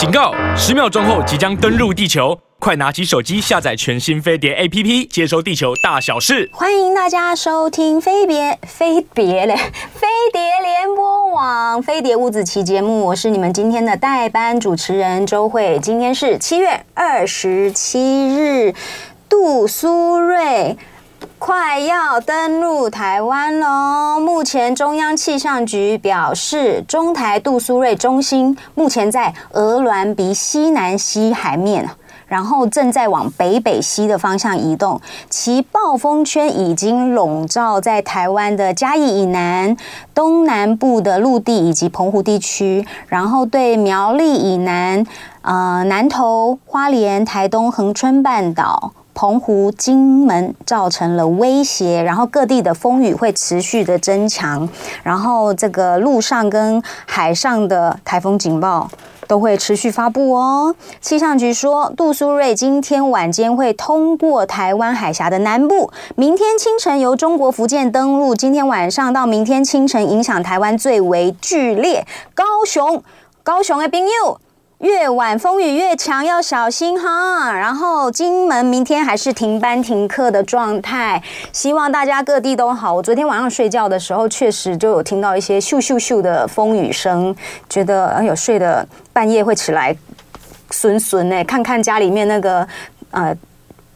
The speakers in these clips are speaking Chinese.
警告！十秒钟后即将登陆地球，快拿起手机下载全新飞碟 APP，接收地球大小事。欢迎大家收听飞碟飞碟嘞，飞碟联播网飞碟五子棋节目，我是你们今天的代班主持人周慧。今天是七月二十七日，杜苏芮。快要登陆台湾喽！目前中央气象局表示，中台杜苏芮中心目前在鹅銮鼻西南西海面，然后正在往北北西的方向移动，其暴风圈已经笼罩在台湾的嘉义以南、东南部的陆地以及澎湖地区，然后对苗栗以南、呃南投、花莲、台东、恒春半岛。澎湖、金门造成了威胁，然后各地的风雨会持续的增强，然后这个陆上跟海上的台风警报都会持续发布哦。气象局说，杜苏芮今天晚间会通过台湾海峡的南部，明天清晨由中国福建登陆，今天晚上到明天清晨影响台湾最为剧烈。高雄，高雄的朋友。越晚风雨越强，要小心哈。然后金门明天还是停班停课的状态，希望大家各地都好。我昨天晚上睡觉的时候，确实就有听到一些咻咻咻的风雨声，觉得哎呦，睡的半夜会起来，损损哎，看看家里面那个呃。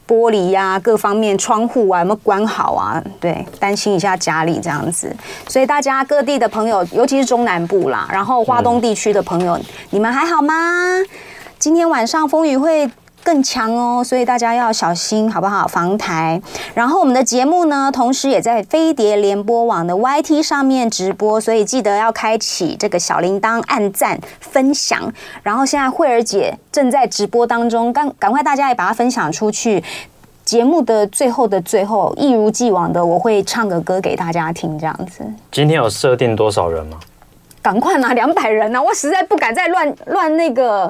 玻璃呀、各方面窗户啊，有没有关好啊？对，担心一下家里这样子。所以大家各地的朋友，尤其是中南部啦，然后华东地区的朋友，你们还好吗？今天晚上风雨会更强哦，所以大家要小心，好不好？防台。然后我们的节目呢，同时也在飞碟联播网的 YT 上面直播，所以记得要开启这个小铃铛，按赞分享。然后现在慧儿姐正在直播当中，赶赶快大家也把它分享出去。节目的最后的最后，一如既往的，我会唱个歌给大家听，这样子。今天有设定多少人吗？赶快拿两百人呢、啊！我实在不敢再乱乱那个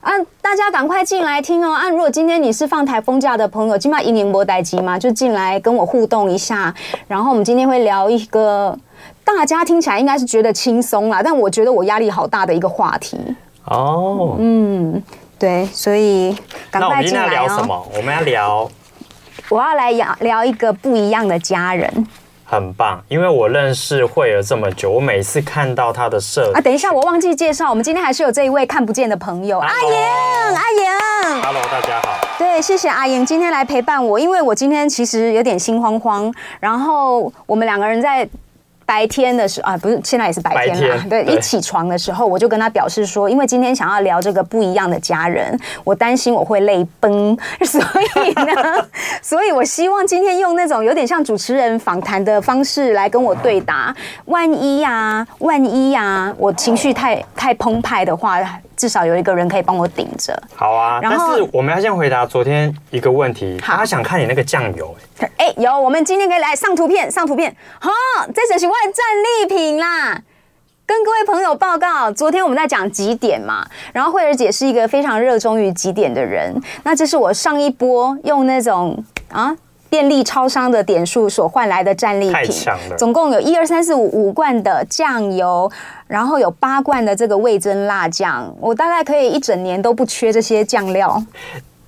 啊！大家赶快进来听哦！啊，如果今天你是放台风假的朋友，今晚一年播待机嘛，就进来跟我互动一下。然后我们今天会聊一个大家听起来应该是觉得轻松啦，但我觉得我压力好大的一个话题。哦，嗯，对，所以赶快进来哦。那我们今天要聊什么？我们要聊。我要来聊聊一个不一样的家人，很棒，因为我认识慧儿这么久，我每次看到她的社啊，等一下，我忘记介绍，我们今天还是有这一位看不见的朋友阿莹，阿莹，Hello，大家好，对，谢谢阿莹今天来陪伴我，因为我今天其实有点心慌慌，然后我们两个人在。白天的时候啊，不是，现在也是白天了。对，一起床的时候，我就跟他表示说，因为今天想要聊这个不一样的家人，我担心我会泪崩，所以呢，所以我希望今天用那种有点像主持人访谈的方式来跟我对答。万一呀，万一呀，我情绪太太澎湃的话。至少有一个人可以帮我顶着。好啊，但是我们要先回答昨天一个问题。他想看你那个酱油。哎，有，我们今天可以来上图片，上图片。好，这就是我的战利品啦。跟各位朋友报告，昨天我们在讲集点嘛，然后慧儿姐是一个非常热衷于集点的人。那这是我上一波用那种啊。便利超商的点数所换来的战利品，太强了！总共有一二三四五五罐的酱油，然后有八罐的这个味增辣酱，我大概可以一整年都不缺这些酱料。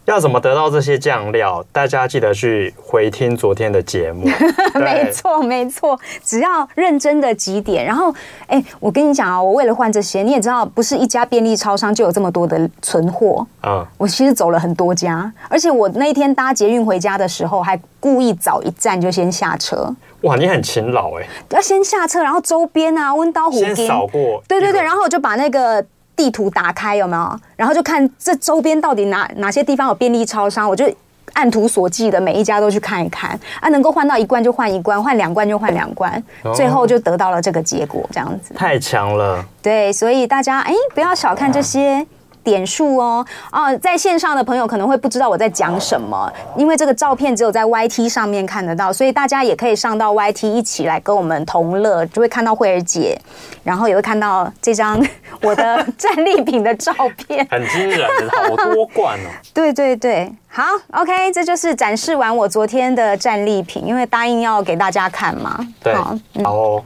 要怎么得到这些酱料？大家记得去回听昨天的节目。没错，没错，只要认真的几点。然后，哎，我跟你讲啊，我为了换这些，你也知道，不是一家便利超商就有这么多的存货。嗯，我其实走了很多家，而且我那一天搭捷运回家的时候，还故意早一站就先下车。哇，你很勤劳哎！要先下车，然后周边啊，温刀虎先扫过。对对对，然后我就把那个。地图打开有没有？然后就看这周边到底哪哪些地方有便利超商，我就按图索骥的每一家都去看一看啊，能够换到一罐就换一罐，换两罐就换两罐，最后就得到了这个结果，这样子。太强了。对，所以大家哎，不要小看这些。点数哦，哦，在线上的朋友可能会不知道我在讲什么，因为这个照片只有在 YT 上面看得到，所以大家也可以上到 YT 一起来跟我们同乐，就会看到慧儿姐，然后也会看到这张 我的战利品的照片，很惊人，好多罐哦。对对对，好，OK，这就是展示完我昨天的战利品，因为答应要给大家看嘛。对，好，嗯、好哦。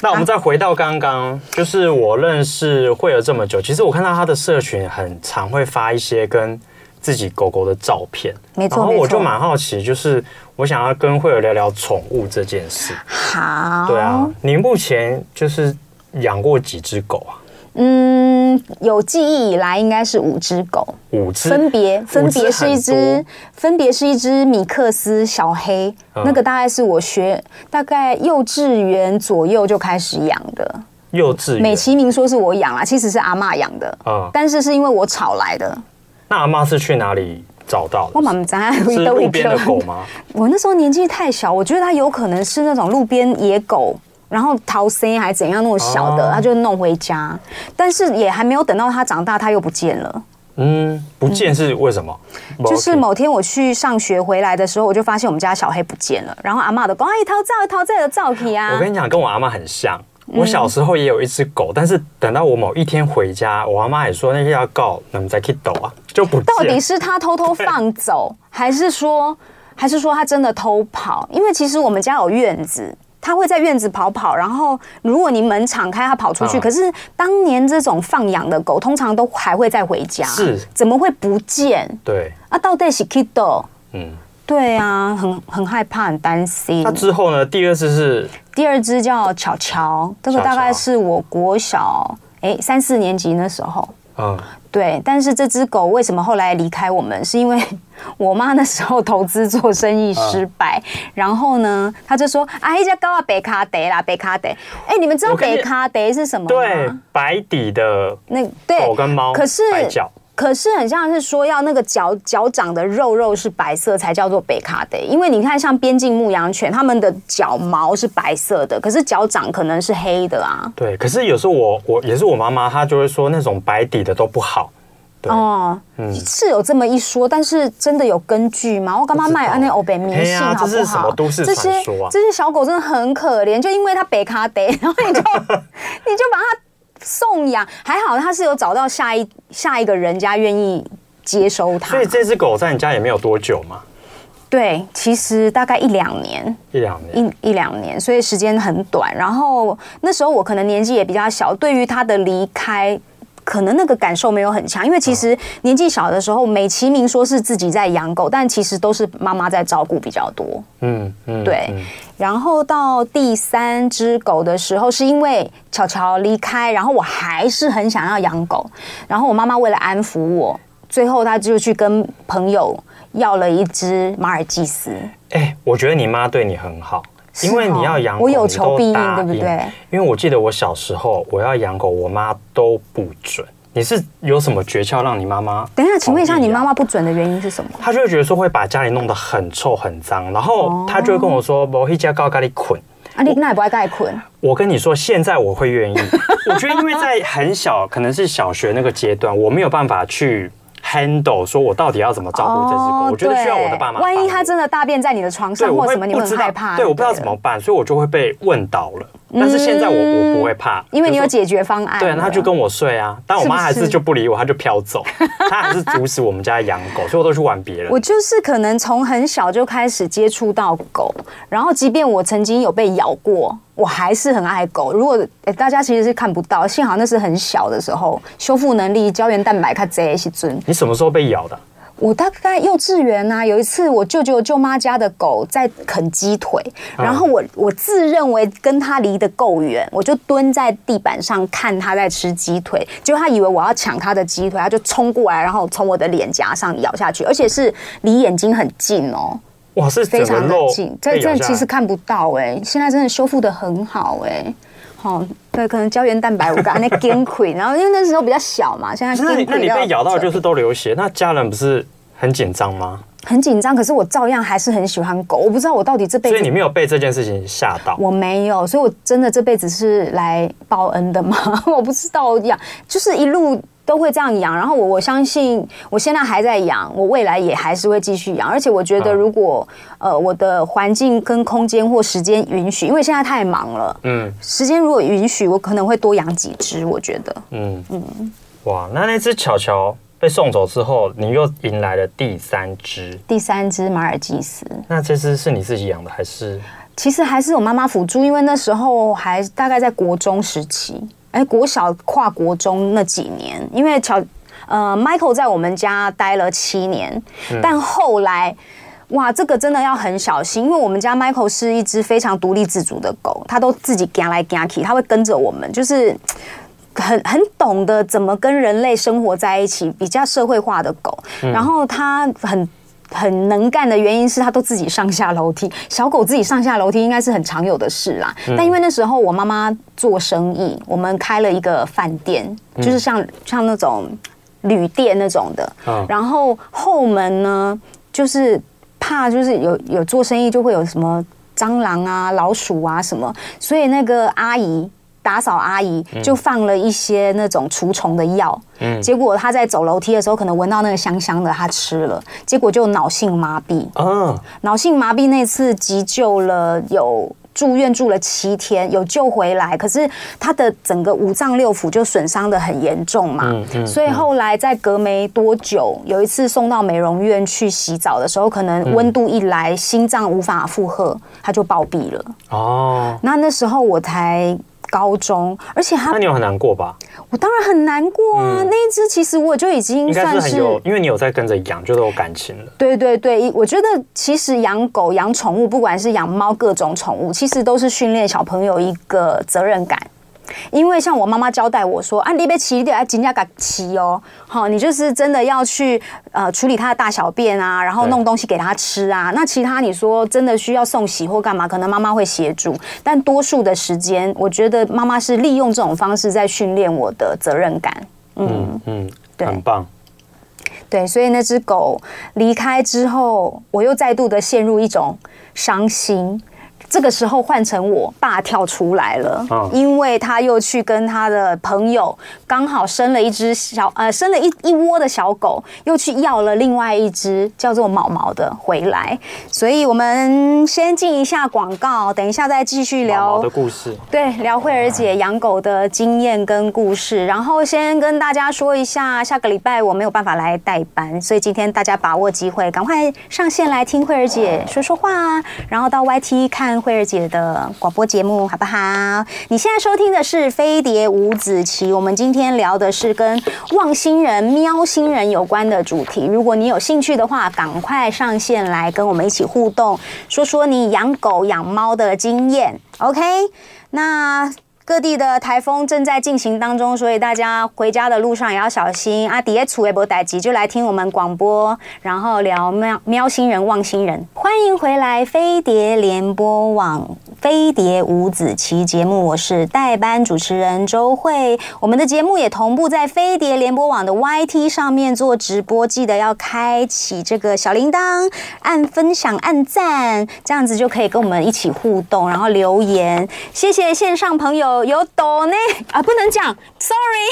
那我们再回到刚刚，就是我认识惠儿这么久，其实我看到他的社群很常会发一些跟自己狗狗的照片，没错，然后我就蛮好奇，就是我想要跟惠儿聊聊宠物这件事。好，对啊，你目前就是养过几只狗啊？嗯，有记忆以来应该是五只狗，五只分别分别是一只，分别是一只米克斯小黑，嗯、那个大概是我学大概幼稚园左右就开始养的。幼稚园美其名说是我养啦，其实是阿妈养的，嗯，但是是因为我吵来的。那阿妈是去哪里找到的？我妈妈在是路边的狗吗？我那时候年纪太小，我觉得它有可能是那种路边野狗。然后逃生还是怎样那么小的，他就弄回家，但是也还没有等到他长大，他又不见了。嗯，不见是为什么？就是某天我去上学回来的时候，我就发现我们家小黑不见了。然后阿妈的狗，哎，逃走，逃这的照片啊！我跟你讲，跟我阿妈很像。我小时候也有一只狗，但是等到我某一天回家，我阿妈也说那些要告，那么再去抖啊，就不见。到底是他偷偷放走，还是说，还是说他真的偷跑？因为其实我们家有院子。他会在院子跑跑，然后如果你门敞开，它跑出去。可是当年这种放养的狗，通常都还会再回家。是，怎么会不见？对啊，到底是 Kido？嗯，对啊，很很害怕，很担心。那之后呢？第二只是第二只叫巧巧，这个大概是我国小哎三四年级那时候。嗯。对，但是这只狗为什么后来离开我们？是因为 我妈那时候投资做生意失败，嗯、然后呢，她就说：“啊，一家高啊，北卡德啦，北卡德。”哎，你们知道北卡德是什么吗？对，白底的那狗跟猫，可是白脚。可是很像是说要那个脚脚掌的肉肉是白色才叫做北卡的，因为你看像边境牧羊犬，它们的脚毛是白色的，可是脚掌可能是黑的啊。对，可是有时候我我也是我妈妈，她就会说那种白底的都不好。哦，嗯，是有这么一说，但是真的有根据吗？我干嘛卖那欧北迷信好不好？这是什么都市传说啊？这些这些小狗真的很可怜，就因为它北卡得，然后你就 你就把它。送养还好，他是有找到下一下一个人家愿意接收他。所以这只狗在你家也没有多久嘛？对，其实大概一两年，一两年，一一两年，所以时间很短。然后那时候我可能年纪也比较小，对于他的离开。可能那个感受没有很强，因为其实年纪小的时候，美其名说是自己在养狗，但其实都是妈妈在照顾比较多。嗯嗯，对。然后到第三只狗的时候，是因为巧巧离开，然后我还是很想要养狗，然后我妈妈为了安抚我，最后她就去跟朋友要了一只马尔济斯。哎，我觉得你妈对你很好。因为你要养狗，我有求必应，对不对？因为我记得我小时候我要养狗，我妈都不准。你是有什么诀窍让你妈妈？等一下，请问一下，你妈妈不准的原因是什么？她就会觉得说会把家里弄得很臭很脏，然后她就会跟我说：“我一家高咖喱捆。”啊，你那也不爱盖捆？我跟你说，现在我会愿意。我觉得因为在很小，可能是小学那个阶段，我没有办法去。handle 说，我到底要怎么照顾这只狗？我觉得需要我的爸妈。万一它真的大便在你的床上或什么，你会很害怕。对，我不知道怎么办，所以我就会被问倒了。但是现在我我不会怕，因为你有解决方案。对啊，他就跟我睡啊，但我妈还是就不理我，她就飘走，她还是阻止我们家养狗，所以我都去玩别人。我就是可能从很小就开始接触到狗，然后即便我曾经有被咬过。我还是很爱狗。如果诶，大家其实是看不到，幸好那是很小的时候，修复能力、胶原蛋白它这些尊。你什么时候被咬的？我大概幼稚园啊，有一次我舅舅舅妈家的狗在啃鸡腿，然后我我自认为跟它离得够远，我就蹲在地板上看它在吃鸡腿，结果它以为我要抢它的鸡腿，它就冲过来，然后从我的脸颊上咬下去，而且是离眼睛很近哦。哇，是非常的紧，这这其实看不到哎、欸，现在真的修复的很好哎、欸，好，对，可能胶原蛋白我刚才那崩溃，然后因为那时候比较小嘛，现在那你那你被咬到就是都流血，那家人不是很紧张吗？很紧张，可是我照样还是很喜欢狗，我不知道我到底这辈子，所以你没有被这件事情吓到？我没有，所以我真的这辈子是来报恩的吗？我不知道养，就是一路。都会这样养，然后我我相信，我现在还在养，我未来也还是会继续养，而且我觉得如果、嗯、呃我的环境跟空间或时间允许，因为现在太忙了，嗯，时间如果允许，我可能会多养几只，我觉得，嗯嗯，哇，那那只巧巧被送走之后，你又迎来了第三只，第三只马尔济斯，那这只是你自己养的还是？其实还是我妈妈辅助，因为那时候还大概在国中时期，哎、欸，国小跨国中那几年，因为乔呃 Michael 在我们家待了七年，嗯、但后来哇，这个真的要很小心，因为我们家 Michael 是一只非常独立自主的狗，它都自己行来行去，它会跟着我们，就是很很懂得怎么跟人类生活在一起，比较社会化的狗，嗯、然后它很。很能干的原因是它都自己上下楼梯，小狗自己上下楼梯应该是很常有的事啦。嗯、但因为那时候我妈妈做生意，我们开了一个饭店，就是像、嗯、像那种旅店那种的。哦、然后后门呢，就是怕就是有有做生意就会有什么蟑螂啊、老鼠啊什么，所以那个阿姨。打扫阿姨就放了一些那种除虫的药，嗯，结果他在走楼梯的时候，可能闻到那个香香的，他吃了，结果就脑性麻痹。嗯，脑性麻痹那次急救了，有住院住了七天，有救回来，可是他的整个五脏六腑就损伤的很严重嘛，嗯嗯，所以后来在隔没多久，有一次送到美容院去洗澡的时候，可能温度一来，心脏无法负荷，他就暴毙了。哦，那那时候我才。高中，而且他，那你有很难过吧？我当然很难过啊！嗯、那一只其实我就已经算是，是很有，因为你有在跟着养，就都有感情了。对对对，我觉得其实养狗、养宠物，不管是养猫，各种宠物，其实都是训练小朋友一个责任感。因为像我妈妈交代我说，啊，你别骑，得要尽量给骑哦，好，你就是真的要去呃处理它的大小便啊，然后弄东西给它吃啊。那其他你说真的需要送洗或干嘛，可能妈妈会协助，但多数的时间，我觉得妈妈是利用这种方式在训练我的责任感。嗯嗯，嗯对，很棒。对，所以那只狗离开之后，我又再度的陷入一种伤心。这个时候换成我爸跳出来了，因为他又去跟他的朋友刚好生了一只小呃生了一一窝的小狗，又去要了另外一只叫做毛毛的回来，所以我们先进一下广告，等一下再继续聊毛毛的故事。对，聊慧儿姐养狗的经验跟故事，然后先跟大家说一下，下个礼拜我没有办法来代班，所以今天大家把握机会，赶快上线来听慧儿姐说说话啊，然后到 YT 看。慧儿姐的广播节目好不好？你现在收听的是飞碟五子棋，我们今天聊的是跟望星人、喵星人有关的主题。如果你有兴趣的话，赶快上线来跟我们一起互动，说说你养狗、养猫的经验。OK，那。各地的台风正在进行当中，所以大家回家的路上也要小心啊！底下出也不待急，就来听我们广播，然后聊喵喵星人、望星人。欢迎回来，飞碟联播网飞碟五子棋节目，我是代班主持人周慧。我们的节目也同步在飞碟联播网的 YT 上面做直播，记得要开启这个小铃铛，按分享、按赞，这样子就可以跟我们一起互动，然后留言。谢谢线上朋友。有抖呢啊，不能讲，sorry，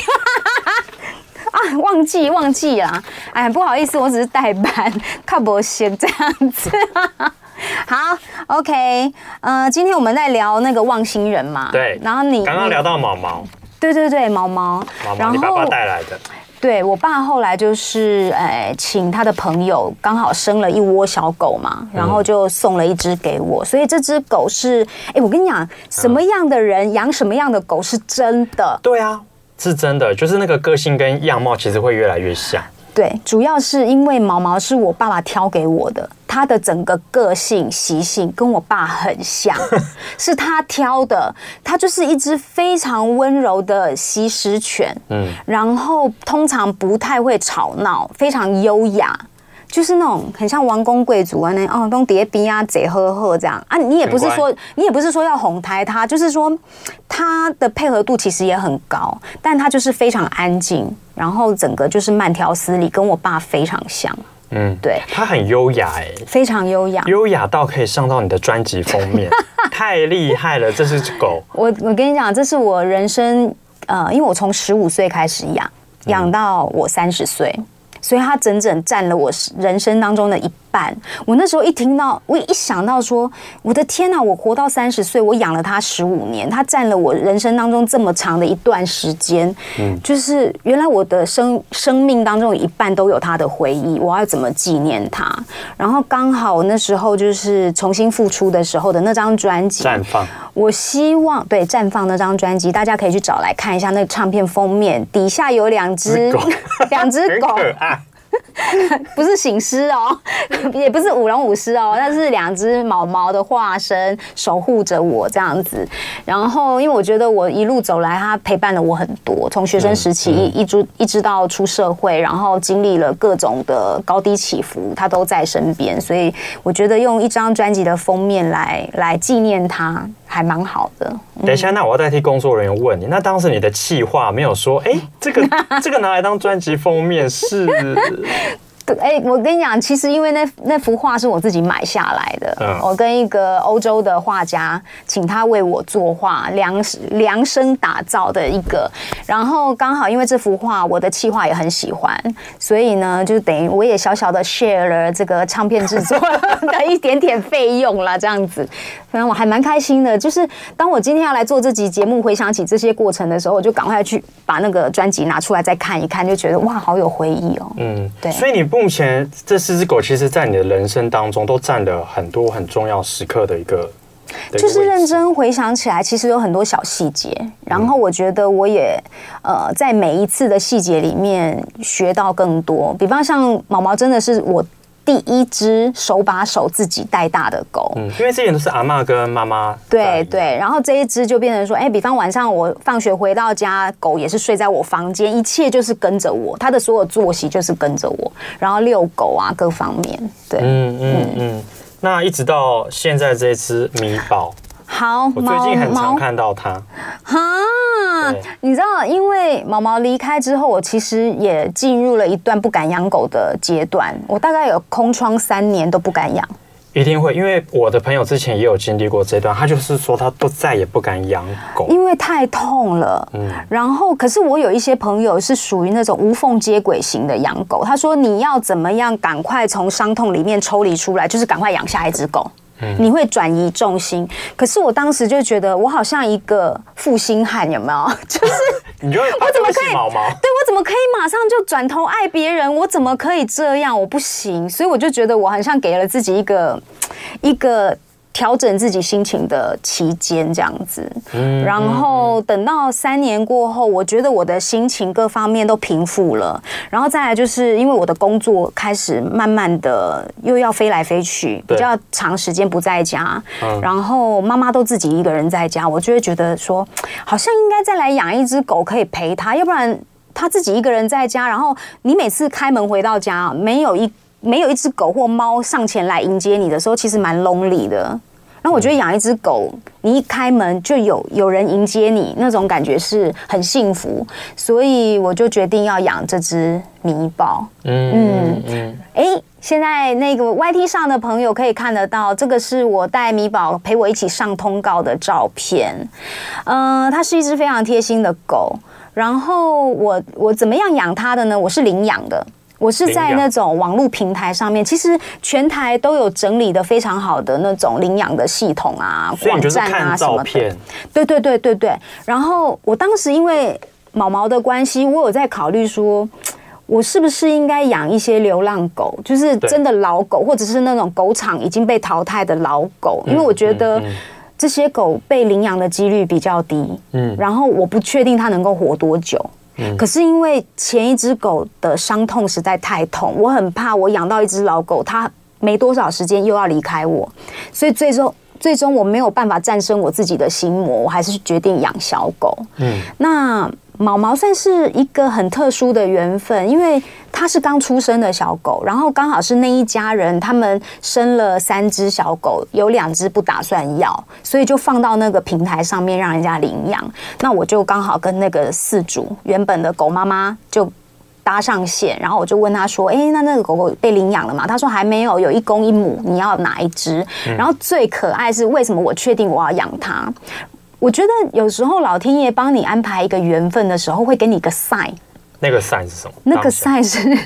啊，忘记忘记啦，哎，不好意思，我只是代班，靠不行这样子。好，OK，呃，今天我们在聊那个望星人嘛，对，然后你刚刚聊到毛毛，对对对，毛毛，毛毛，你爸爸带来的。对，我爸后来就是，哎，请他的朋友刚好生了一窝小狗嘛，然后就送了一只给我，所以这只狗是，哎，我跟你讲，什么样的人养什么样的狗是真的。对啊，是真的，就是那个个性跟样貌其实会越来越像。对，主要是因为毛毛是我爸爸挑给我的，他的整个个性习性跟我爸很像，是他挑的。他就是一只非常温柔的西施犬，嗯，然后通常不太会吵闹，非常优雅。就是那种很像王公贵族啊，那哦，东叠比啊，贼呵呵这样啊。你也不是说，你也不是说要哄抬他，就是说他的配合度其实也很高，但他就是非常安静，然后整个就是慢条斯理，跟我爸非常像。嗯，对，他很优雅哎，非常优雅，优雅到可以上到你的专辑封面，太厉害了！这是狗，我我跟你讲，这是我人生呃，因为我从十五岁开始养，养到我三十岁。所以它整整占了我人生当中的一半。我那时候一听到，我一想到说，我的天呐，我活到三十岁，我养了他十五年，他占了我人生当中这么长的一段时间。嗯，就是原来我的生生命当中有一半都有他的回忆，我要怎么纪念他？然后刚好那时候就是重新复出的时候的那张专辑绽放，我希望对绽放那张专辑，大家可以去找来看一下那个唱片封面，底下有两只两只狗。不是醒狮哦，也不是舞龙舞狮哦，那是两只毛毛的化身守护着我这样子。然后，因为我觉得我一路走来，他陪伴了我很多，从学生时期一直一直到出社会，然后经历了各种的高低起伏，他都在身边。所以，我觉得用一张专辑的封面来来纪念他，还蛮好的。等一下，那我要代替工作人员问你，那当时你的企划没有说，哎、欸，这个 这个拿来当专辑封面是？哎、欸，我跟你讲，其实因为那那幅画是我自己买下来的，嗯、我跟一个欧洲的画家请他为我作画，量量身打造的一个。然后刚好因为这幅画，我的气画也很喜欢，所以呢，就等于我也小小的 share 了这个唱片制作 的一点点费用啦，这样子。反正我还蛮开心的，就是当我今天要来做这集节目，回想起这些过程的时候，我就赶快去把那个专辑拿出来再看一看，就觉得哇，好有回忆哦。嗯，对。所以你不。目前这四只狗，其实，在你的人生当中都占了很多很重要时刻的一个，就是认真回想起来，其实有很多小细节。然后我觉得我也呃，在每一次的细节里面学到更多。比方像毛毛，真的是我。第一只手把手自己带大的狗，嗯，因为之前都是阿妈跟妈妈，对对，然后这一只就变成说，哎，比方晚上我放学回到家，狗也是睡在我房间，一切就是跟着我，它的所有作息就是跟着我，然后遛狗啊，各方面，对，嗯嗯嗯，那一直到现在这只米宝。好，我最近很常看到它。哈，你知道，因为毛毛离开之后，我其实也进入了一段不敢养狗的阶段。我大概有空窗三年都不敢养。一定会，因为我的朋友之前也有经历过这段，他就是说他都再也不敢养狗，因为太痛了。嗯，然后可是我有一些朋友是属于那种无缝接轨型的养狗，他说你要怎么样赶快从伤痛里面抽离出来，就是赶快养下一只狗。你会转移重心，可是我当时就觉得我好像一个负心汉，有没有？就是 你就 我怎么可以？毛毛对，我怎么可以马上就转头爱别人？我怎么可以这样？我不行，所以我就觉得我好像给了自己一个一个。调整自己心情的期间，这样子，然后等到三年过后，我觉得我的心情各方面都平复了。然后再来，就是因为我的工作开始慢慢的又要飞来飞去，比较长时间不在家，然后妈妈都自己一个人在家，我就会觉得说，好像应该再来养一只狗可以陪她，要不然她自己一个人在家，然后你每次开门回到家，没有一。没有一只狗或猫上前来迎接你的时候，其实蛮 lonely 的。那我觉得养一只狗，你一开门就有有人迎接你，那种感觉是很幸福。所以我就决定要养这只米宝。嗯嗯嗯。哎、欸，现在那个 YT 上的朋友可以看得到，这个是我带米宝陪我一起上通告的照片。嗯、呃，它是一只非常贴心的狗。然后我我怎么样养它的呢？我是领养的。我是在那种网络平台上面，其实全台都有整理的非常好的那种领养的系统啊、网站啊什么的。对对对对对。然后我当时因为毛毛的关系，我有在考虑说，我是不是应该养一些流浪狗，就是真的老狗，或者是那种狗场已经被淘汰的老狗，因为我觉得这些狗被领养的几率比较低。嗯。然后我不确定它能够活多久。可是因为前一只狗的伤痛实在太痛，我很怕我养到一只老狗，它没多少时间又要离开我，所以最终最终我没有办法战胜我自己的心魔，我还是决定养小狗。嗯，那。毛毛算是一个很特殊的缘分，因为它是刚出生的小狗，然后刚好是那一家人他们生了三只小狗，有两只不打算要，所以就放到那个平台上面让人家领养。那我就刚好跟那个饲主原本的狗妈妈就搭上线，然后我就问他说：“哎，那那个狗狗被领养了吗？”他说：“还没有，有一公一母，你要哪一只？”然后最可爱是为什么我确定我要养它？我觉得有时候老天爷帮你安排一个缘分的时候，会给你一个 sign。那个 sign 是什么？那个 sign 是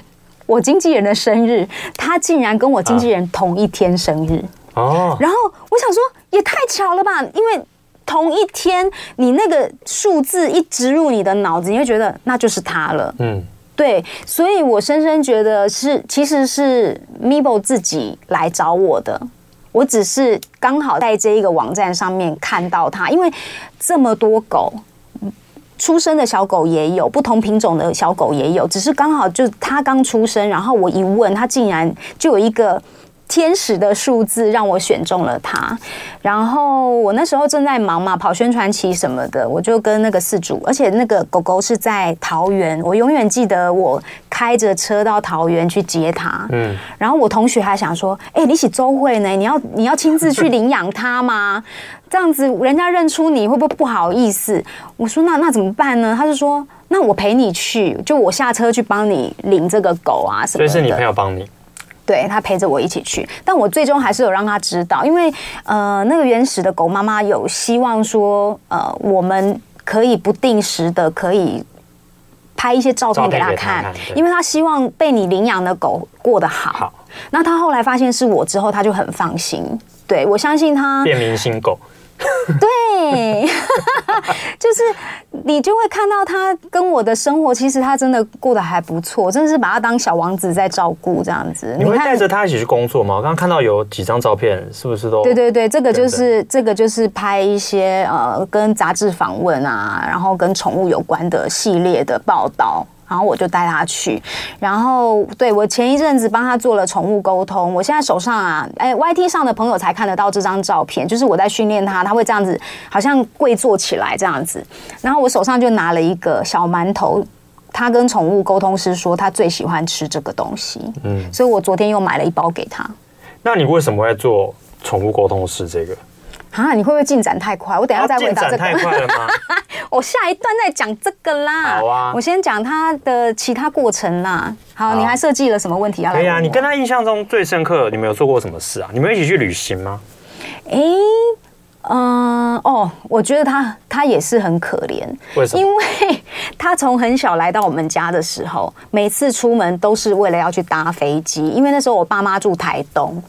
我经纪人的生日，他竟然跟我经纪人同一天生日哦。然后我想说，也太巧了吧，因为同一天，你那个数字一植入你的脑子，你会觉得那就是他了。嗯，对，所以我深深觉得是，其实是 Meebo 自己来找我的。我只是刚好在这一个网站上面看到它，因为这么多狗，出生的小狗也有，不同品种的小狗也有，只是刚好就它刚出生，然后我一问，它竟然就有一个。天使的数字让我选中了它，然后我那时候正在忙嘛，跑宣传期什么的，我就跟那个饲主，而且那个狗狗是在桃园，我永远记得我开着车到桃园去接它。嗯，然后我同学还想说，哎、欸，你起周会呢？你要你要亲自去领养它吗？这样子人家认出你会不会不好意思？我说那那怎么办呢？他就说，那我陪你去，就我下车去帮你领这个狗啊什么的。所以是你朋友帮你。对，他陪着我一起去，但我最终还是有让他知道，因为呃，那个原始的狗妈妈有希望说，呃，我们可以不定时的可以拍一些照片给他看，他看因为他希望被你领养的狗过得好。好，那他后来发现是我之后，他就很放心。对，我相信他变明星狗。对，就是你就会看到他跟我的生活，其实他真的过得还不错，真的是把他当小王子在照顾这样子。你会带着他一起去工作吗？我刚刚看到有几张照片，是不是都？对对对，这个就是这个就是拍一些呃跟杂志访问啊，然后跟宠物有关的系列的报道。然后我就带他去，然后对我前一阵子帮他做了宠物沟通。我现在手上啊，哎，YT 上的朋友才看得到这张照片，就是我在训练他，他会这样子，好像跪坐起来这样子。然后我手上就拿了一个小馒头，他跟宠物沟通师说他最喜欢吃这个东西，嗯，所以我昨天又买了一包给他。那你为什么会做宠物沟通师这个？啊，你会不会进展太快？我等下再回答这个。太快了吗？我下一段再讲这个啦。好啊，我先讲他的其他过程啦。好，好，你还设计了什么问题要来？对呀，你跟他印象中最深刻，你们有做过什么事啊？你们一起去旅行吗？哎、欸，嗯、呃，哦，我觉得他他也是很可怜。为什么？因为他从很小来到我们家的时候，每次出门都是为了要去搭飞机，因为那时候我爸妈住台东。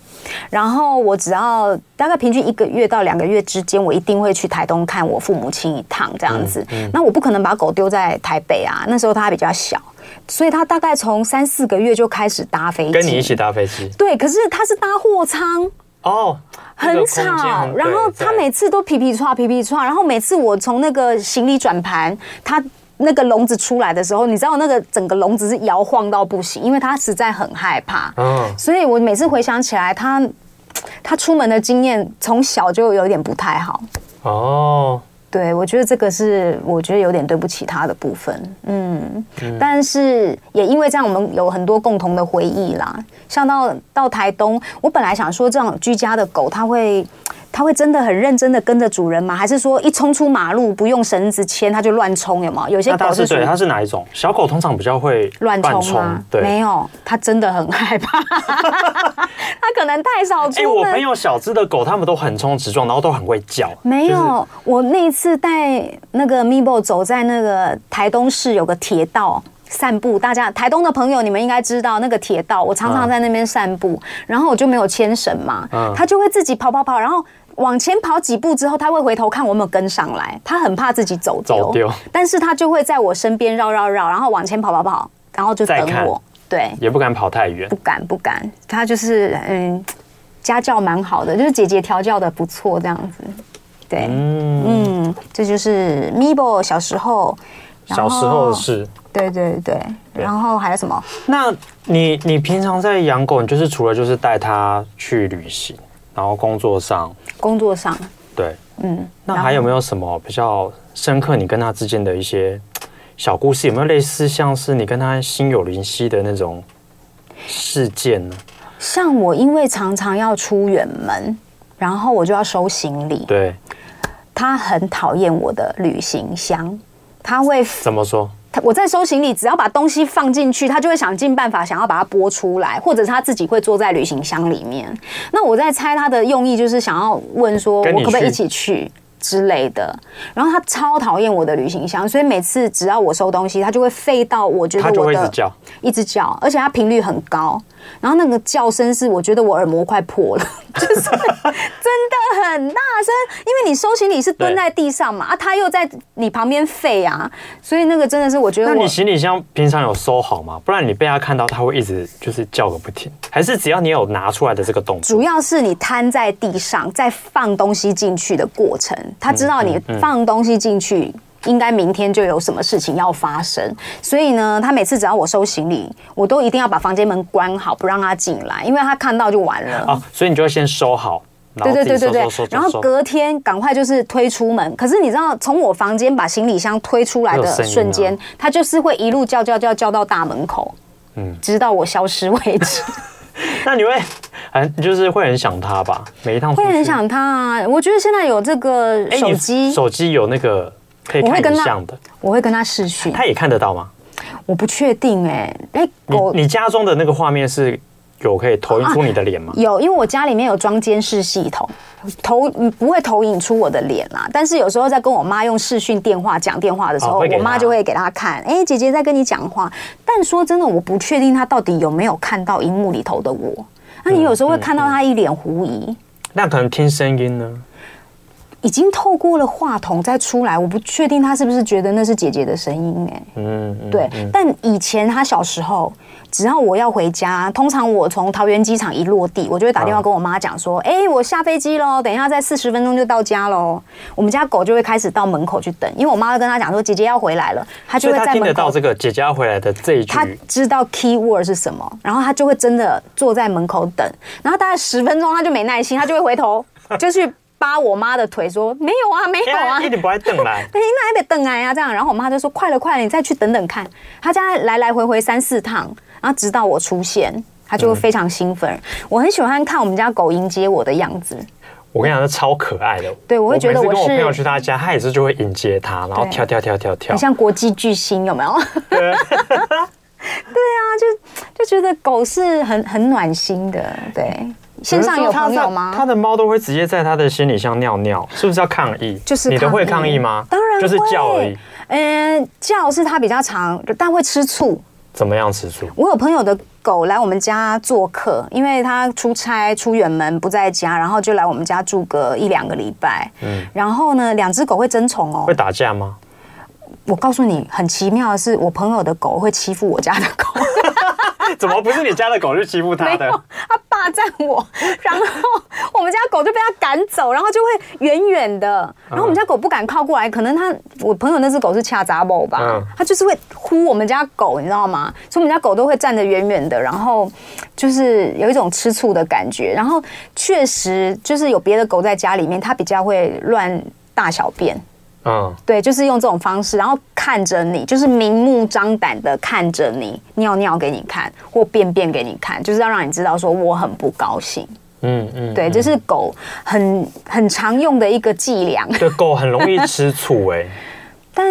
然后我只要大概平均一个月到两个月之间，我一定会去台东看我父母亲一趟这样子。嗯嗯、那我不可能把狗丢在台北啊，那时候他还比较小，所以他大概从三四个月就开始搭飞机，跟你一起搭飞机。对，可是他是搭货舱哦，很吵。然后他每次都皮皮剉皮然后每次我从那个行李转盘，他。那个笼子出来的时候，你知道那个整个笼子是摇晃到不行，因为他实在很害怕。嗯，所以我每次回想起来，他他出门的经验从小就有点不太好。哦，对，我觉得这个是我觉得有点对不起他的部分。嗯，嗯，但是也因为这样，我们有很多共同的回忆啦。像到到台东，我本来想说这样居家的狗，它会。它会真的很认真的跟着主人吗？还是说一冲出马路不用绳子牵，它就乱冲？有吗？有些狗是对，它是哪一种？小狗通常比较会乱冲吗？对，没有，它真的很害怕，它可能太少出。哎，我朋友小只的狗，它们都横冲直撞，然后都很会叫。没有，我那一次带那个 Meebo 走在那个台东市有个铁道散步，大家台东的朋友你们应该知道那个铁道，我常常在那边散步，然后我就没有牵绳嘛，它就会自己跑跑跑，然后。往前跑几步之后，他会回头看我有没有跟上来，他很怕自己走丢，但是他就会在我身边绕绕绕，然后往前跑跑跑，然后就等我。对，也不敢跑太远，不敢不敢。他就是嗯，家教蛮好的，就是姐姐调教的不错这样子。对，嗯，嗯，这就是 Meebo 小时候，小时候的事。对对对，然后还有什么？那你你平常在养狗，你就是除了就是带它去旅行？然后工作上，工作上，对，嗯，那还有没有什么比较深刻？你跟他之间的一些 小故事，有没有类似像是你跟他心有灵犀的那种事件呢？像我，因为常常要出远门，然后我就要收行李，对，他很讨厌我的旅行箱，他会怎么说？我在收行李，只要把东西放进去，他就会想尽办法想要把它拨出来，或者是他自己会坐在旅行箱里面。那我在猜他的用意就是想要问说，我可不可以一起去？之类的。然后他超讨厌我的旅行箱，所以每次只要我收东西，他就会吠到我觉得我的一直叫，一直叫，而且它频率很高。然后那个叫声是，我觉得我耳膜快破了，就是真的很大声。因为你收行李是蹲在地上嘛，啊，他又在你旁边吠啊，所以那个真的是我觉得。那你行李箱平常有收好吗？不然你被他看到，他会一直就是叫个不停。还是只要你有拿出来的这个动作？主要是你摊在地上，在放东西进去的过程，他知道你放东西进去。应该明天就有什么事情要发生，所以呢，他每次只要我收行李，我都一定要把房间门关好，不让他进来，因为他看到就完了。啊，所以你就要先收好，对对对对对，然后隔天赶快就是推出门。可是你知道，从我房间把行李箱推出来的瞬间，他就是会一路叫叫叫叫到大门口，嗯，直到我消失为止。那你会很就是会很想他吧？每一趟会很想他啊！我觉得现在有这个手机，手机有那个。可以看影像的，我会跟他视讯，他也看得到吗？我不确定哎、欸，哎，你你家中的那个画面是有可以投影出你的脸吗？啊？有，因为我家里面有装监视系统，投不会投影出我的脸啦。但是有时候在跟我妈用视讯电话讲电话的时候，哦、我妈就会给她看，哎、欸，姐姐在跟你讲话。但说真的，我不确定她到底有没有看到荧幕里头的我。那你有时候会看到她一脸狐疑，嗯嗯嗯，那可能听声音呢？已经透过了话筒再出来，我不确定他是不是觉得那是姐姐的声音哎。嗯，对。但以前他小时候，只要我要回家，通常我从桃园机场一落地，我就会打电话跟我妈讲说：“哎，我下飞机喽，等一下在四十分钟就到家喽。”我们家狗就会开始到门口去等，因为我妈会跟他讲说：“姐姐要回来了。”他就会在门口。听得到这个“姐姐要回来”的这一句，他知道 key word 是什么，然后他就会真的坐在门口等，然后大概十分钟他就没耐心，他就会回头就去。扒我妈的腿说没有啊，没有啊，一点不爱等来，你那还得等来呀？这样，然后我妈就说快了，快了，你再去等等看。他家来来回回三四趟，然后直到我出现，她就会非常兴奋。嗯、我很喜欢看我们家狗迎接我的样子。我跟你讲，是超可爱的。对，我会觉得我是。跟我朋友去他家，他也是就会迎接他，然后跳跳跳跳跳，很像国际巨星，有没有？对，对啊，就就觉得狗是很很暖心的，对。线上有朋友吗？他的猫都会直接在他的行李箱尿尿，是不是要抗议？就是你的会抗议吗？当然就是叫而已。嗯，叫是它比较长，但会吃醋。怎么样吃醋？我有朋友的狗来我们家做客，因为他出差出远门不在家，然后就来我们家住个一两个礼拜。嗯，然后呢，两只狗会争宠哦。会打架吗？我告诉你，很奇妙的是，我朋友的狗会欺负我家的狗。怎么不是你家的狗去欺负他的？他霸占我，然后我们家狗就被他赶走，然后就会远远的，然后我们家狗不敢靠过来，可能他我朋友那只狗是恰杂某吧，它就是会呼我们家狗，你知道吗？所以我们家狗都会站得远远的，然后就是有一种吃醋的感觉。然后确实就是有别的狗在家里面，它比较会乱大小便。嗯，对，就是用这种方式，然后看着你，就是明目张胆的看着你尿尿给你看，或便便给你看，就是要让你知道说我很不高兴。嗯嗯，对，这是狗很很常用的一个伎俩。对，狗很容易吃醋哎。但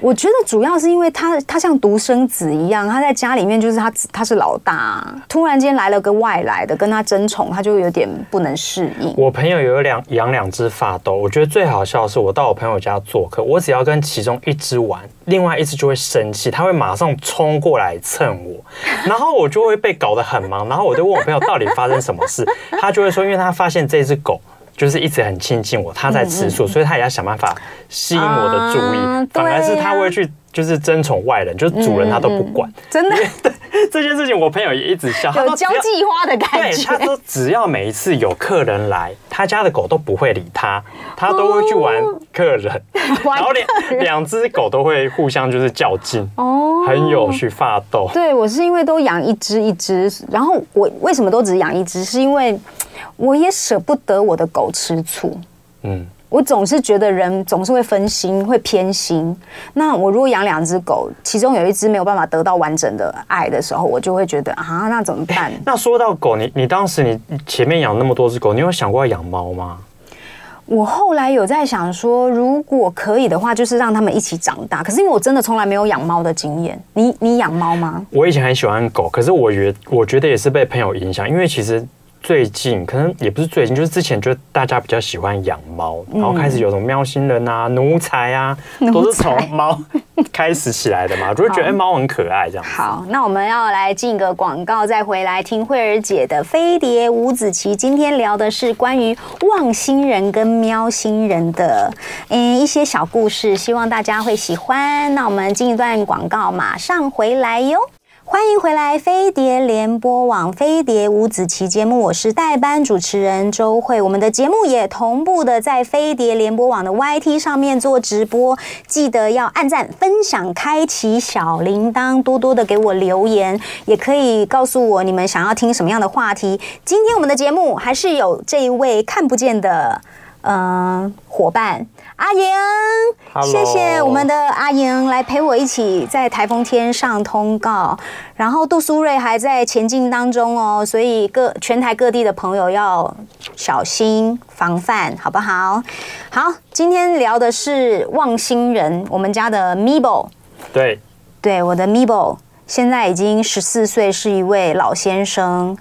我觉得主要是因为他他像独生子一样，他在家里面就是他他是老大啊，突然间来了个外来的跟他争宠，他就有点不能适应。我朋友有两养两只法斗，我觉得最好笑的是，我到我朋友家做客，我只要跟其中一只玩，另外一只就会生气，他会马上冲过来蹭我，然后我就会被搞得很忙，然后我就问我朋友到底发生什么事，他就会说，因为他发现这只狗。就是一直很亲近我，他在吃醋，所以他也要想办法吸引我的注意。反而是他会去，就是争宠外人，就是主人他都不管。真的，这件事情我朋友也一直笑，有交际花的感觉。对他说只要每一次有客人来，他家的狗都不会理他，他都会去玩 客人，然后两两只狗都会互相就是较劲，哦，很有趣，发斗。对，我是因为都养一只一只，然后我为什么都只养一只？是因为。我也舍不得我的狗吃醋，嗯，我总是觉得人总是会分心，会偏心。那我如果养两只狗，其中有一只没有办法得到完整的爱的时候，我就会觉得啊，那怎么办？那说到狗，你你当时你前面养那么多只狗，你有想过要养猫吗？我后来有在想说，如果可以的话，就是让他们一起长大。可是因为我真的从来没有养猫的经验，你你养猫吗？我以前很喜欢狗，可是我觉我觉得也是被朋友影响，因为其实。最近可能也不是最近，就是之前就大家比较喜欢养猫，然后开始有种喵星人啊、奴才啊，都是从猫开始起来的嘛，就会觉得猫很可爱这样。好，那我们要来进个广告，再回来听慧儿姐的飞碟五子棋。今天聊的是关于望星人跟喵星人的嗯一些小故事，希望大家会喜欢。那我们进一段广告，马上回来哟。欢迎回来，飞碟联播网飞碟五子棋节目，我是代班主持人周慧。我们的节目也同步的在飞碟联播网的 YT 上面做直播，记得要按赞、分享、开启小铃铛，多多的给我留言，也可以告诉我你们想要听什么样的话题。今天我们的节目还是有这一位看不见的。嗯、呃，伙伴阿莹，Hello. 谢谢我们的阿莹来陪我一起在台风天上通告。然后杜苏芮还在前进当中哦，所以各全台各地的朋友要小心防范，好不好？好，今天聊的是望星人，我们家的 Mibo，对，对，我的 Mibo 现在已经十四岁，是一位老先生。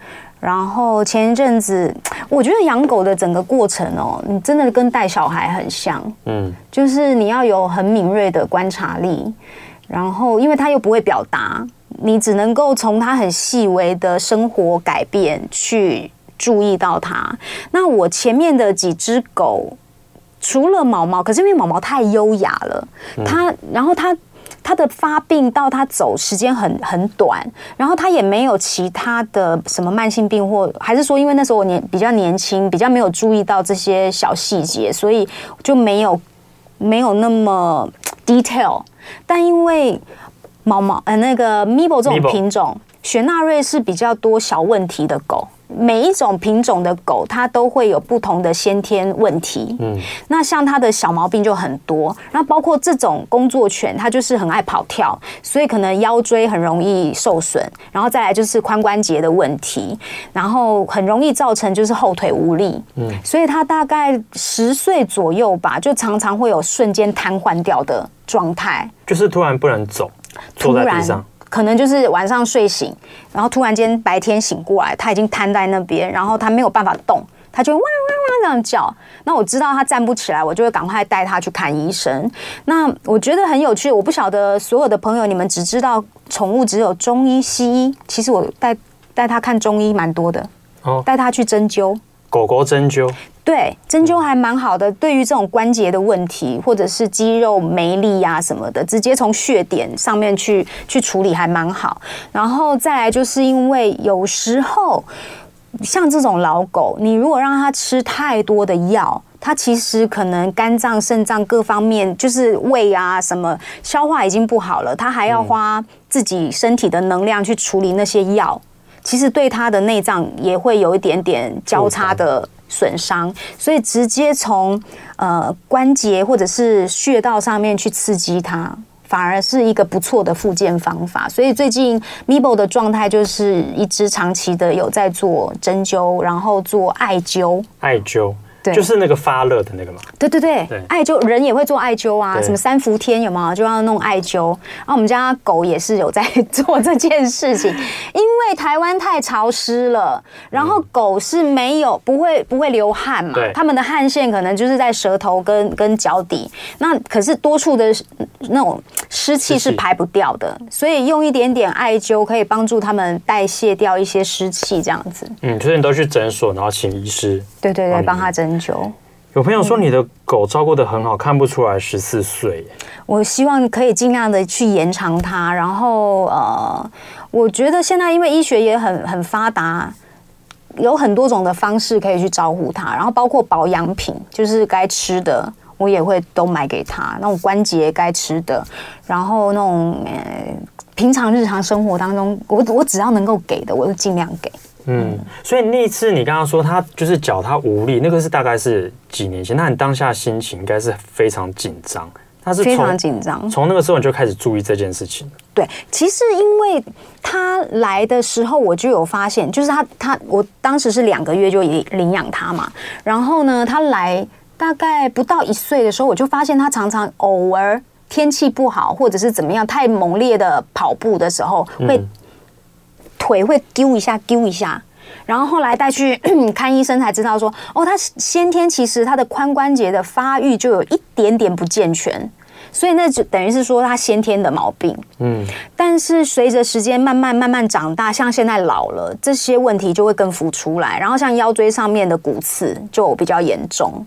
然后前一阵子，我觉得养狗的整个过程哦，你真的跟带小孩很像，嗯，就是你要有很敏锐的观察力，然后因为他又不会表达，你只能够从他很细微的生活改变去注意到他。那我前面的几只狗，除了毛毛，可是因为毛毛太优雅了，它，然后它。他的发病到他走时间很很短，然后他也没有其他的什么慢性病，或还是说因为那时候我年比较年轻，比较没有注意到这些小细节，所以就没有没有那么 detail。但因为毛毛呃那个 Mibo 这种品种，雪纳瑞是比较多小问题的狗。每一种品种的狗，它都会有不同的先天问题。嗯，那像它的小毛病就很多，然后包括这种工作犬，它就是很爱跑跳，所以可能腰椎很容易受损，然后再来就是髋关节的问题，然后很容易造成就是后腿无力。嗯，所以它大概十岁左右吧，就常常会有瞬间瘫痪掉的状态，就是突然不能走，坐在地上。可能就是晚上睡醒，然后突然间白天醒过来，他已经瘫在那边，然后他没有办法动，他就哇哇哇这样叫。那我知道他站不起来，我就会赶快带他去看医生。那我觉得很有趣，我不晓得所有的朋友，你们只知道宠物只有中医西医，其实我带带他看中医蛮多的，哦，带他去针灸，狗狗针灸。对，针灸还蛮好的。对于这种关节的问题，或者是肌肉没力呀什么的，直接从血点上面去去处理还蛮好。然后再来，就是因为有时候像这种老狗，你如果让它吃太多的药，它其实可能肝脏、肾脏各方面，就是胃啊什么消化已经不好了，它还要花自己身体的能量去处理那些药，其实对它的内脏也会有一点点交叉的。损伤，所以直接从呃关节或者是穴道上面去刺激它，反而是一个不错的复健方法。所以最近 Mibo 的状态就是一直长期的有在做针灸，然后做艾灸，艾灸。就是那个发热的那个嘛，对对对，对。艾灸人也会做艾灸啊，什么三伏天有没有？就要弄艾灸？然后我们家狗也是有在做这件事情，因为台湾太潮湿了，然后狗是没有不会不会流汗嘛，它们的汗腺可能就是在舌头跟跟脚底，那可是多处的那种湿气是排不掉的，所以用一点点艾灸可以帮助他们代谢掉一些湿气，这样子。嗯，所以你都去诊所，然后请医师。对对对，帮他针灸。有朋友说你的狗照顾得很好，看不出来十四岁。我希望可以尽量的去延长它。然后呃，我觉得现在因为医学也很很发达，有很多种的方式可以去照顾它。然后包括保养品，就是该吃的我也会都买给他。那种关节该吃的，然后那种呃平常日常生活当中，我我只要能够给的，我就尽量给。嗯，所以那一次你刚刚说他就是脚他无力，那个是大概是几年前？那你当下心情应该是非常紧张，他是非常紧张。从那个时候你就开始注意这件事情。对，其实因为他来的时候我就有发现，就是他他我当时是两个月就领领养他嘛，然后呢，他来大概不到一岁的时候，我就发现他常常偶尔天气不好或者是怎么样太猛烈的跑步的时候会。腿会丢一下，丢一下，然后后来带去 看医生才知道说，哦，他先天其实他的髋关节的发育就有一点点不健全。所以那就等于是说他先天的毛病，嗯，但是随着时间慢慢慢慢长大，像现在老了，这些问题就会更浮出来。然后像腰椎上面的骨刺就比较严重，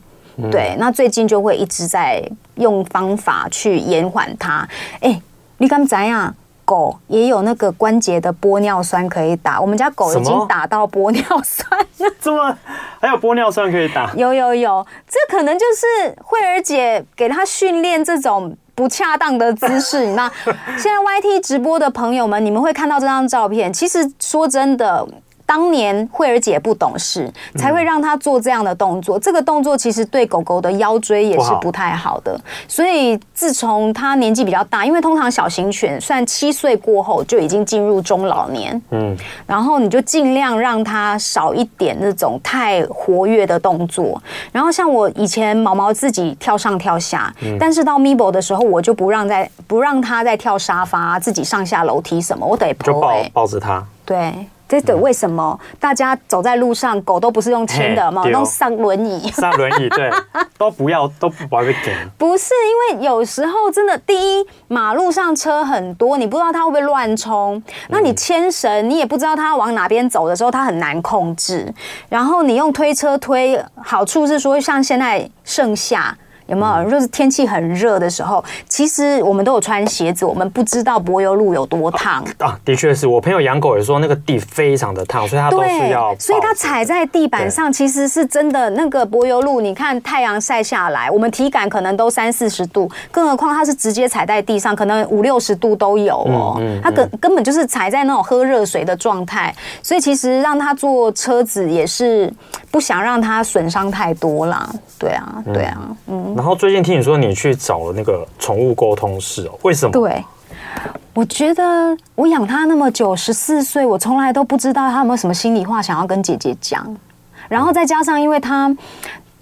对，那最近就会一直在用方法去延缓它。哎，你敢怎样？狗也有那个关节的玻尿酸可以打，我们家狗已经打到玻尿酸了。怎么还有玻尿酸可以打？有有有，这可能就是慧儿姐给他训练这种不恰当的姿势。那现在 YT 直播的朋友们，你们会看到这张照片。其实说真的。当年慧儿姐不懂事，才会让她做这样的动作。这个动作其实对狗狗的腰椎也是不太好的。所以自从她年纪比较大，因为通常小型犬算七岁过后就已经进入中老年，嗯，然后你就尽量让它少一点那种太活跃的动作。然后像我以前毛毛自己跳上跳下，但是到 Mibo 的时候，我就不让在不让它再跳沙发、自己上下楼梯什么，我得抱就抱抱着它，对。这个为什么大家走在路上，狗都不是用牵的嘛，都上轮椅。上轮椅，对，都不要，都不会给。不是因为有时候真的，第一，马路上车很多，你不知道它会不会乱冲。那你牵绳，你也不知道它往哪边走的时候，它很难控制。然后你用推车推，好处是说，像现在盛夏。有没有？就是天气很热的时候，其实我们都有穿鞋子，我们不知道柏油路有多烫啊，啊。的确是我朋友养狗也说那个地非常的烫，所以他都是要。所以他踩在地板上，其实是真的那个柏油路。你看太阳晒下来，我们体感可能都三四十度，更何况它是直接踩在地上，可能五六十度都有哦。嗯嗯嗯、他根根本就是踩在那种喝热水的状态，所以其实让他坐车子也是不想让它损伤太多啦。对啊，对啊，嗯。然后最近听你说你去找了那个宠物沟通室哦，为什么？对，我觉得我养它那么久，十四岁，我从来都不知道它有没有什么心里话想要跟姐姐讲。然后再加上，因为它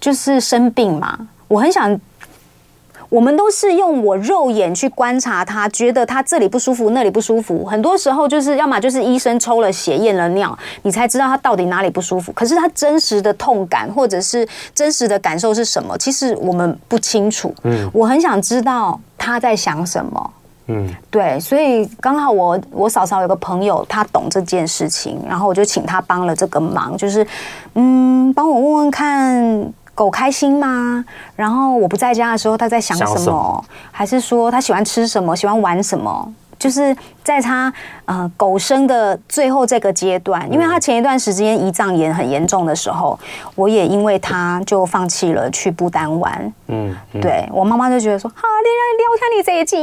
就是生病嘛，我很想。我们都是用我肉眼去观察他，觉得他这里不舒服，那里不舒服。很多时候就是要么就是医生抽了血验了尿，你才知道他到底哪里不舒服。可是他真实的痛感或者是真实的感受是什么？其实我们不清楚。嗯，我很想知道他在想什么。嗯，对，所以刚好我我嫂嫂有个朋友，他懂这件事情，然后我就请他帮了这个忙，就是嗯，帮我问问看。狗开心吗？然后我不在家的时候，它在想什么？还是说它喜欢吃什么？喜欢玩什么？就是在他呃狗生的最后这个阶段，因为他前一段时间胰脏炎很严重的时候，我也因为他就放弃了去不丹玩。嗯，对我妈妈就觉得说，好，你来撩一下你这一集，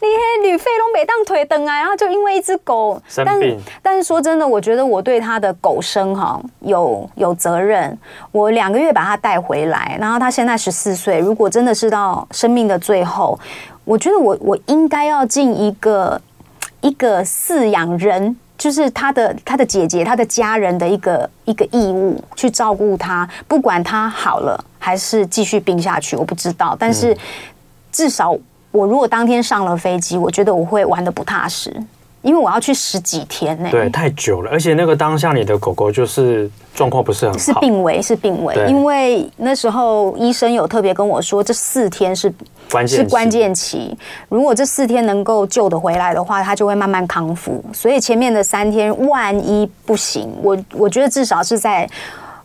你那旅费都没当腿等啊，然后就因为一只狗生病。但是说真的，我觉得我对他的狗生哈有有责任。我两个月把他带回来，然后他现在十四岁，如果真的是到生命的最后。我觉得我我应该要尽一个一个饲养人，就是他的他的姐姐他的家人的一个一个义务，去照顾他，不管他好了还是继续病下去，我不知道。但是至少我如果当天上了飞机，我觉得我会玩的不踏实。因为我要去十几天呢，对，太久了，而且那个当下你的狗狗就是状况不是很好，是病危，是病危。因为那时候医生有特别跟我说，这四天是关键，是关键期。如果这四天能够救得回来的话，它就会慢慢康复。所以前面的三天万一不行，我我觉得至少是在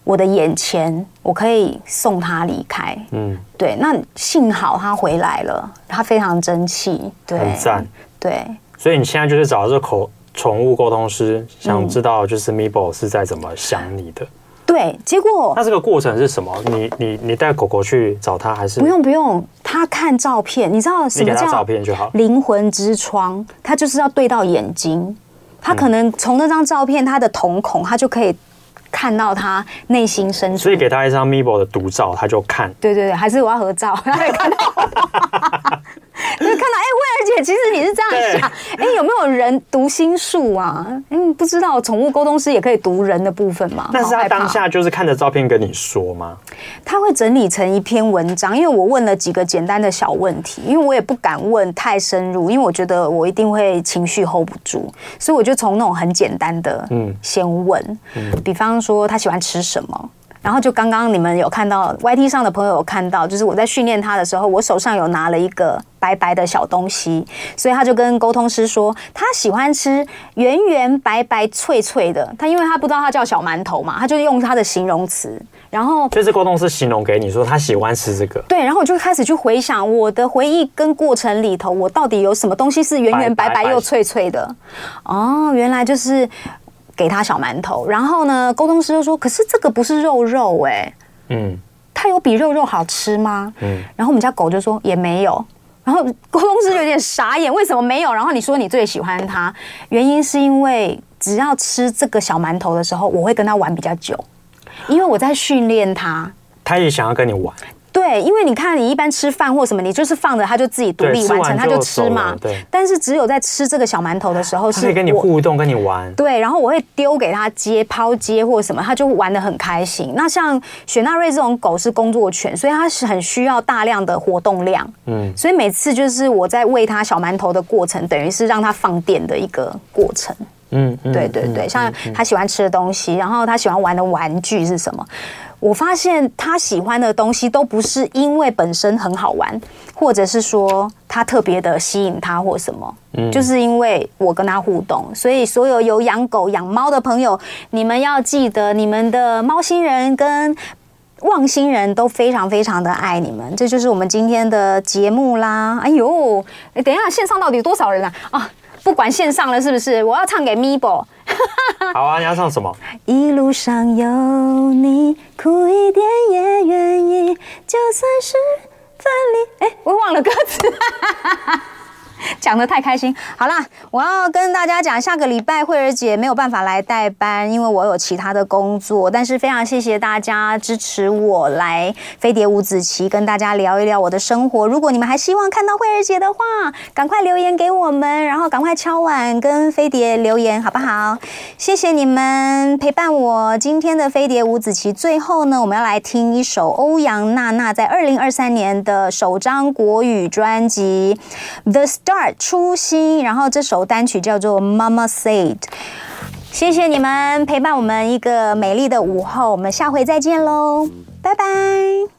我的眼前，我可以送它离开。嗯，对。那幸好它回来了，它非常争气，对，很赞，对。所以你现在就是找这个口宠物沟通师，想知道就是 Mibo 是在怎么想你的？对，结果那这个过程是什么？你你你带狗狗去找他，还是不用不用？他看照片，你知道什么叫照片就好？灵魂之窗，他就是要对到眼睛，他可能从那张照片，他的瞳孔，他就可以看到他内心深处。所以给他一张 Mibo 的独照，他就看。对对对，还是我要合照，他可以看到。看到哎，慧儿姐，其实你是这样想，哎，有没有人读心术啊？嗯，不知道，宠物沟通师也可以读人的部分吗？但是他当下就是看着照片跟你说吗？他会整理成一篇文章，因为我问了几个简单的小问题，因为我也不敢问太深入，因为我觉得我一定会情绪 hold 不住，所以我就从那种很简单的，嗯，先问，嗯，比方说他喜欢吃什么。然后就刚刚你们有看到 YT 上的朋友有看到，就是我在训练他的时候，我手上有拿了一个白白的小东西，所以他就跟沟通师说，他喜欢吃圆圆白白脆脆的。他因为他不知道他叫小馒头嘛，他就用他的形容词。然后就是沟通师形容给你说他喜欢吃这个。对，然后我就开始去回想我的回忆跟过程里头，我到底有什么东西是圆圆白白又脆脆的？哦，原来就是。给他小馒头，然后呢，沟通师就说：“可是这个不是肉肉哎、欸，嗯，它有比肉肉好吃吗？嗯，然后我们家狗就说也没有，然后沟通师有点傻眼，为什么没有？然后你说你最喜欢它，原因是因为只要吃这个小馒头的时候，我会跟他玩比较久，因为我在训练它，他也想要跟你玩。”对，因为你看，你一般吃饭或什么，你就是放着它就自己独立完成，它就吃嘛。对。但是只有在吃这个小馒头的时候，是可以跟你互动，跟你玩。对，然后我会丢给它接、抛接或什么，它就玩的很开心。那像雪纳瑞这种狗是工作犬，所以它是很需要大量的活动量。嗯。所以每次就是我在喂它小馒头的过程，等于是让它放电的一个过程。嗯。对对对，像他喜欢吃的东西，然后他喜欢玩的玩具是什么？我发现他喜欢的东西都不是因为本身很好玩，或者是说他特别的吸引他或什么，嗯，就是因为我跟他互动。所以所有有养狗养猫的朋友，你们要记得，你们的猫星人跟旺星人都非常非常的爱你们。这就是我们今天的节目啦。哎呦，等一下，线上到底有多少人啊？啊！不管线上了是不是？我要唱给 Mibo。好啊，你要唱什么？一路上有你，苦一点也愿意，就算是分离。哎，我忘了歌词。讲得太开心，好啦，我要跟大家讲，下个礼拜慧儿姐没有办法来代班，因为我有其他的工作。但是非常谢谢大家支持我来飞碟五子棋跟大家聊一聊我的生活。如果你们还希望看到慧儿姐的话，赶快留言给我们，然后赶快敲碗跟飞碟留言，好不好？谢谢你们陪伴我今天的飞碟五子棋。最后呢，我们要来听一首欧阳娜娜在二零二三年的首张国语专辑《The》。Start 初心，然后这首单曲叫做《Mama Said》。谢谢你们陪伴我们一个美丽的午后，我们下回再见喽，拜拜。